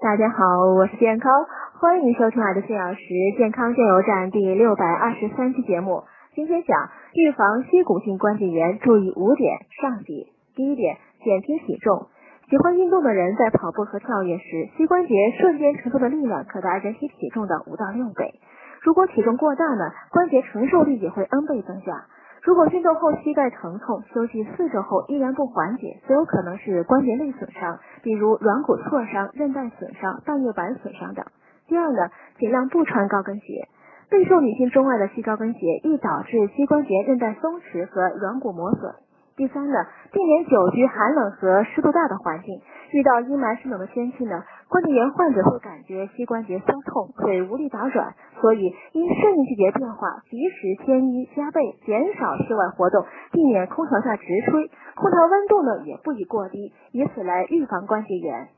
大家好，我是健康，欢迎收听爱的四小时健康加油站第六百二十三期节目。今天讲预防膝骨性关节炎，注意五点上集。第一点，减轻体重。喜欢运动的人在跑步和跳跃时，膝关节瞬间承受的力量可达人体体重的五到六倍。如果体重过大呢，关节承受力也会 N 倍增加。如果运动后膝盖疼痛，休息四周后依然不缓解，则有可能是关节内损伤，比如软骨挫伤、韧带损伤、半月板损伤等。第二呢，尽量不穿高跟鞋。备受女性钟爱的细高跟鞋易导致膝关节韧带松弛和软骨磨损。第三呢，避免久居寒冷和湿度大的环境。遇到阴霾湿冷的天气呢，关节炎患者会感觉膝关节酸痛，腿无力打软，所以因适应季节变化，及时添衣加被，减少室外活动，避免空调下直吹，空调温度呢也不宜过低，以此来预防关节炎。